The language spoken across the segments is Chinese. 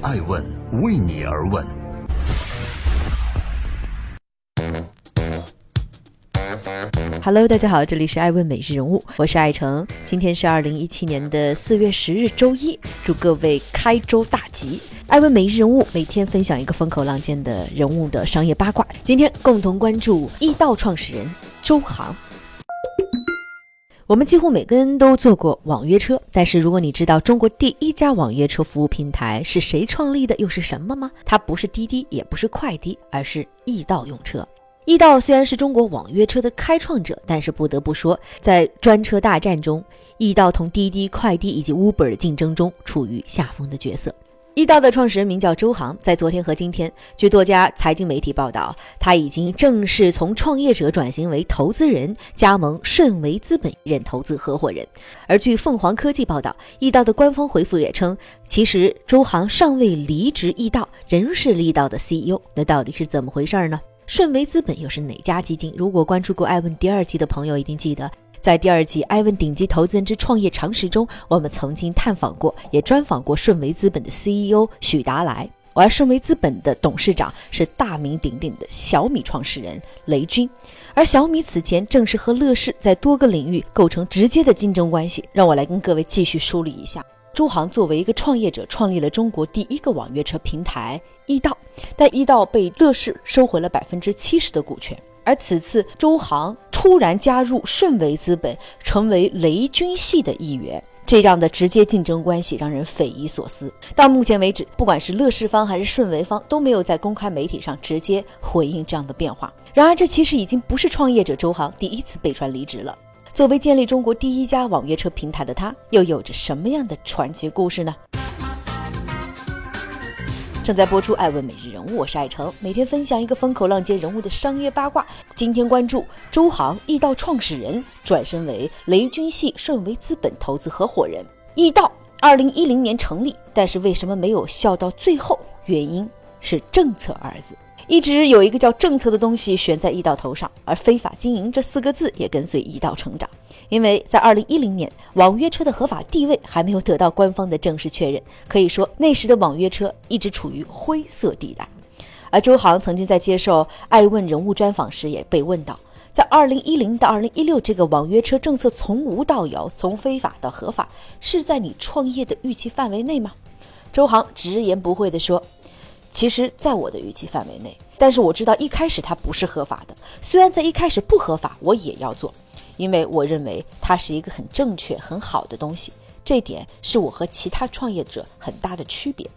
爱问为你而问。Hello，大家好，这里是爱问每日人物，我是爱成。今天是二零一七年的四月十日，周一，祝各位开周大吉。爱问每日人物每天分享一个风口浪尖的人物的商业八卦，今天共同关注易道创始人周航。我们几乎每个人都坐过网约车，但是如果你知道中国第一家网约车服务平台是谁创立的，又是什么吗？它不是滴滴，也不是快滴，而是易到用车。易到虽然是中国网约车的开创者，但是不得不说，在专车大战中，易到同滴滴、快滴以及 Uber 的竞争中处于下风的角色。易到的创始人名叫周航，在昨天和今天，据多家财经媒体报道，他已经正式从创业者转型为投资人，加盟顺为资本任投资合伙人。而据凤凰科技报道，易到的官方回复也称，其实周航尚未离职易到，仍是易到的 CEO。那到底是怎么回事呢？顺为资本又是哪家基金？如果关注过艾问第二季的朋友，一定记得。在第二季《艾问顶级投资人之创业常识》中，我们曾经探访过，也专访过顺为资本的 CEO 许达来，而顺为资本的董事长是大名鼎鼎的小米创始人雷军，而小米此前正是和乐视在多个领域构成直接的竞争关系。让我来跟各位继续梳理一下：周航作为一个创业者，创立了中国第一个网约车平台易到，但易到被乐视收回了百分之七十的股权。而此次周航突然加入顺为资本，成为雷军系的一员，这样的直接竞争关系让人匪夷所思。到目前为止，不管是乐视方还是顺为方，都没有在公开媒体上直接回应这样的变化。然而，这其实已经不是创业者周航第一次被传离职了。作为建立中国第一家网约车平台的他，又有着什么样的传奇故事呢？正在播出《爱问每日人物》，我是爱成，每天分享一个风口浪尖人物的商业八卦。今天关注周航，易道创始人转身为雷军系顺为资本投资合伙人。易道二零一零年成立，但是为什么没有笑到最后？原因是政策二字。一直有一个叫政策的东西悬在易到头上，而非法经营这四个字也跟随易到成长。因为在二零一零年，网约车的合法地位还没有得到官方的正式确认，可以说那时的网约车一直处于灰色地带。而周航曾经在接受《爱问人物》专访时也被问到，在二零一零到二零一六这个网约车政策从无到有，从非法到合法，是在你创业的预期范围内吗？周航直言不讳地说。其实，在我的预期范围内，但是我知道一开始它不是合法的。虽然在一开始不合法，我也要做，因为我认为它是一个很正确、很好的东西。这点是我和其他创业者很大的区别。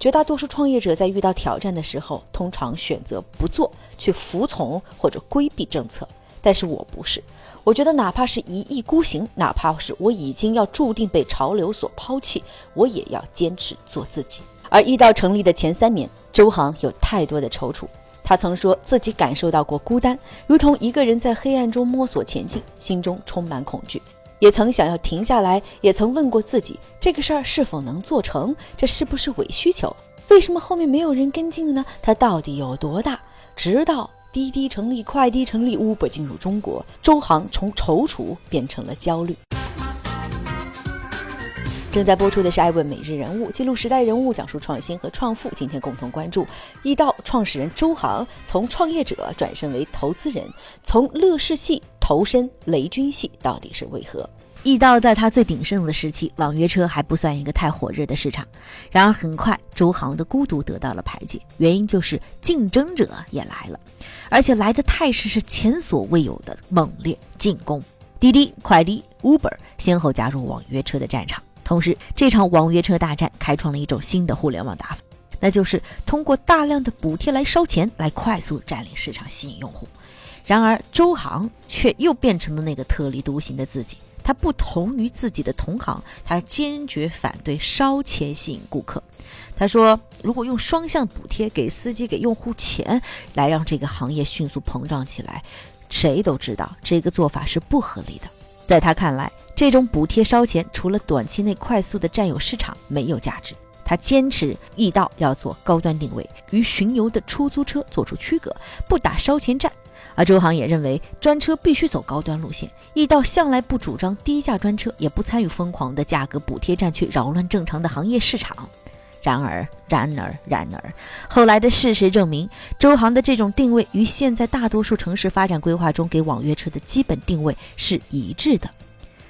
绝大多数创业者在遇到挑战的时候，通常选择不做，去服从或者规避政策。但是我不是，我觉得哪怕是一意孤行，哪怕是我已经要注定被潮流所抛弃，我也要坚持做自己。而易到成立的前三年，周航有太多的踌躇。他曾说自己感受到过孤单，如同一个人在黑暗中摸索前进，心中充满恐惧。也曾想要停下来，也曾问过自己，这个事儿是否能做成？这是不是伪需求？为什么后面没有人跟进呢？它到底有多大？直到滴滴成立，快滴成立，Uber 进入中国，周航从踌躇变成了焦虑。正在播出的是《爱问每日人物》，记录时代人物，讲述创新和创富。今天共同关注易道创始人周航从创业者转身为投资人，从乐视系投身雷军系，到底是为何？易道在他最鼎盛的时期，网约车还不算一个太火热的市场。然而很快，周航的孤独得到了排解，原因就是竞争者也来了，而且来的态势是前所未有的猛烈进攻。滴滴、快滴、Uber 先后加入网约车的战场。同时，这场网约车大战开创了一种新的互联网打法，那就是通过大量的补贴来烧钱，来快速占领市场，吸引用户。然而，周航却又变成了那个特立独行的自己。他不同于自己的同行，他坚决反对烧钱吸引顾客。他说：“如果用双向补贴给司机、给用户钱，来让这个行业迅速膨胀起来，谁都知道这个做法是不合理的。”在他看来，这种补贴烧钱，除了短期内快速的占有市场，没有价值。他坚持易到要做高端定位，与巡游的出租车做出区隔，不打烧钱战。而周航也认为，专车必须走高端路线。易到向来不主张低价专车，也不参与疯狂的价格补贴战，去扰乱正常的行业市场。然而，然而，然而，后来的事实证明，周航的这种定位与现在大多数城市发展规划中给网约车的基本定位是一致的。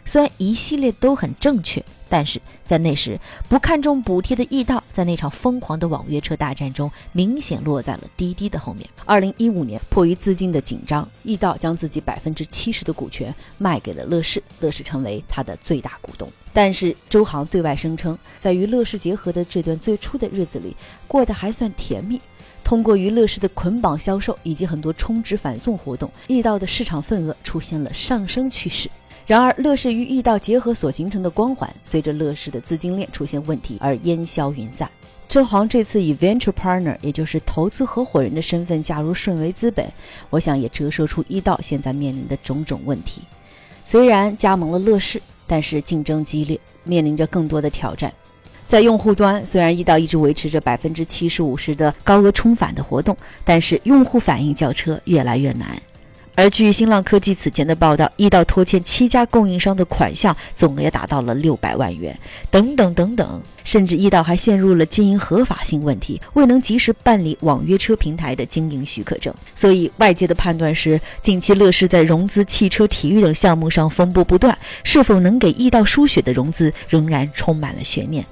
虽然一系列都很正确，但是在那时不看重补贴的易到，在那场疯狂的网约车大战中，明显落在了滴滴的后面。二零一五年，迫于资金的紧张，易到将自己百分之七十的股权卖给了乐视，乐视成为他的最大股东。但是周航对外声称，在与乐视结合的这段最初的日子里，过得还算甜蜜。通过与乐视的捆绑销售以及很多充值返送活动，易到的市场份额出现了上升趋势。然而，乐视与易到结合所形成的光环，随着乐视的资金链出现问题而烟消云散。车行这次以 venture partner，也就是投资合伙人的身份加入顺为资本，我想也折射出易到现在面临的种种问题。虽然加盟了乐视，但是竞争激烈，面临着更多的挑战。在用户端，虽然易到一直维持着百分之七十五十的高额充返的活动，但是用户反映叫车越来越难。而据新浪科技此前的报道，易到拖欠七家供应商的款项总额达到了六百万元，等等等等，甚至易到还陷入了经营合法性问题，未能及时办理网约车平台的经营许可证。所以外界的判断是，近期乐视在融资、汽车、体育等项目上风波不断，是否能给易到输血的融资仍然充满了悬念。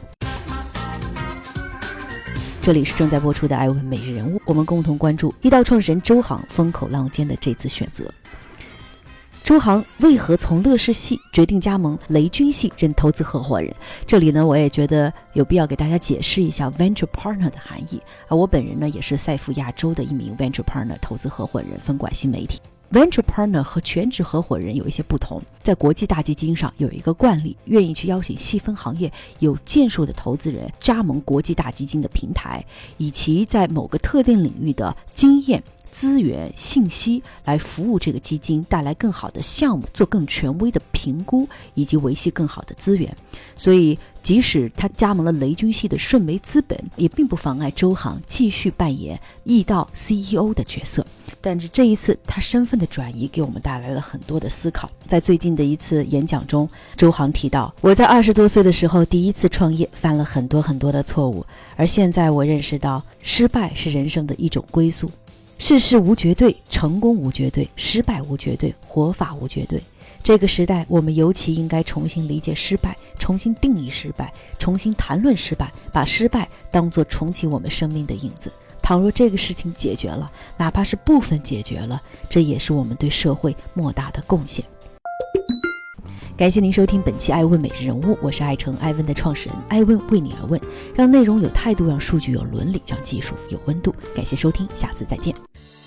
这里是正在播出的《艾问每日人物》，我们共同关注易到创始人周航风口浪尖的这次选择。周航为何从乐视系决定加盟雷军系任投资合伙人？这里呢，我也觉得有必要给大家解释一下 venture partner 的含义。而我本人呢，也是赛富亚洲的一名 venture partner 投资合伙人，分管新媒体。Venture partner 和全职合伙人有一些不同，在国际大基金上有一个惯例，愿意去邀请细分行业有建树的投资人加盟国际大基金的平台，以其在某个特定领域的经验。资源信息来服务这个基金，带来更好的项目，做更权威的评估，以及维系更好的资源。所以，即使他加盟了雷军系的顺为资本，也并不妨碍周航继续扮演易到 CEO 的角色。但是这一次他身份的转移，给我们带来了很多的思考。在最近的一次演讲中，周航提到：“我在二十多岁的时候第一次创业，犯了很多很多的错误，而现在我认识到，失败是人生的一种归宿。”世事无绝对，成功无绝对，失败无绝对，活法无绝对。这个时代，我们尤其应该重新理解失败，重新定义失败，重新谈论失败，把失败当作重启我们生命的影子。倘若这个事情解决了，哪怕是部分解决了，这也是我们对社会莫大的贡献。感谢您收听本期《爱问每日人物》，我是爱成爱问的创始人，爱问为你而问，让内容有态度，让数据有伦理，让技术有温度。感谢收听，下次再见。